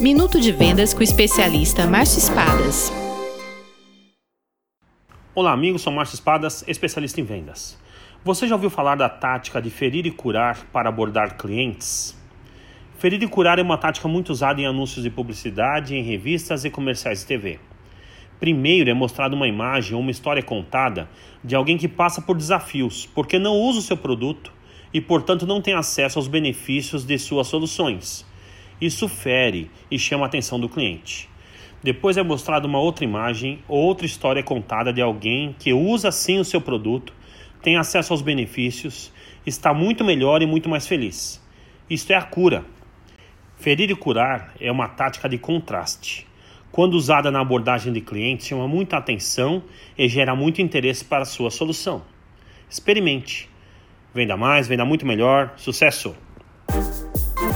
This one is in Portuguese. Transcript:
Minuto de Vendas com o especialista Márcio Espadas. Olá, amigos. Sou Márcio Espadas, especialista em vendas. Você já ouviu falar da tática de ferir e curar para abordar clientes? Ferir e curar é uma tática muito usada em anúncios de publicidade, em revistas e comerciais de TV. Primeiro é mostrada uma imagem ou uma história contada de alguém que passa por desafios porque não usa o seu produto e, portanto, não tem acesso aos benefícios de suas soluções. Isso fere e chama a atenção do cliente. Depois é mostrada uma outra imagem, outra história contada de alguém que usa sim o seu produto, tem acesso aos benefícios, está muito melhor e muito mais feliz. Isto é a cura. Ferir e curar é uma tática de contraste. Quando usada na abordagem de clientes, chama muita atenção e gera muito interesse para a sua solução. Experimente. Venda mais, venda muito melhor. Sucesso!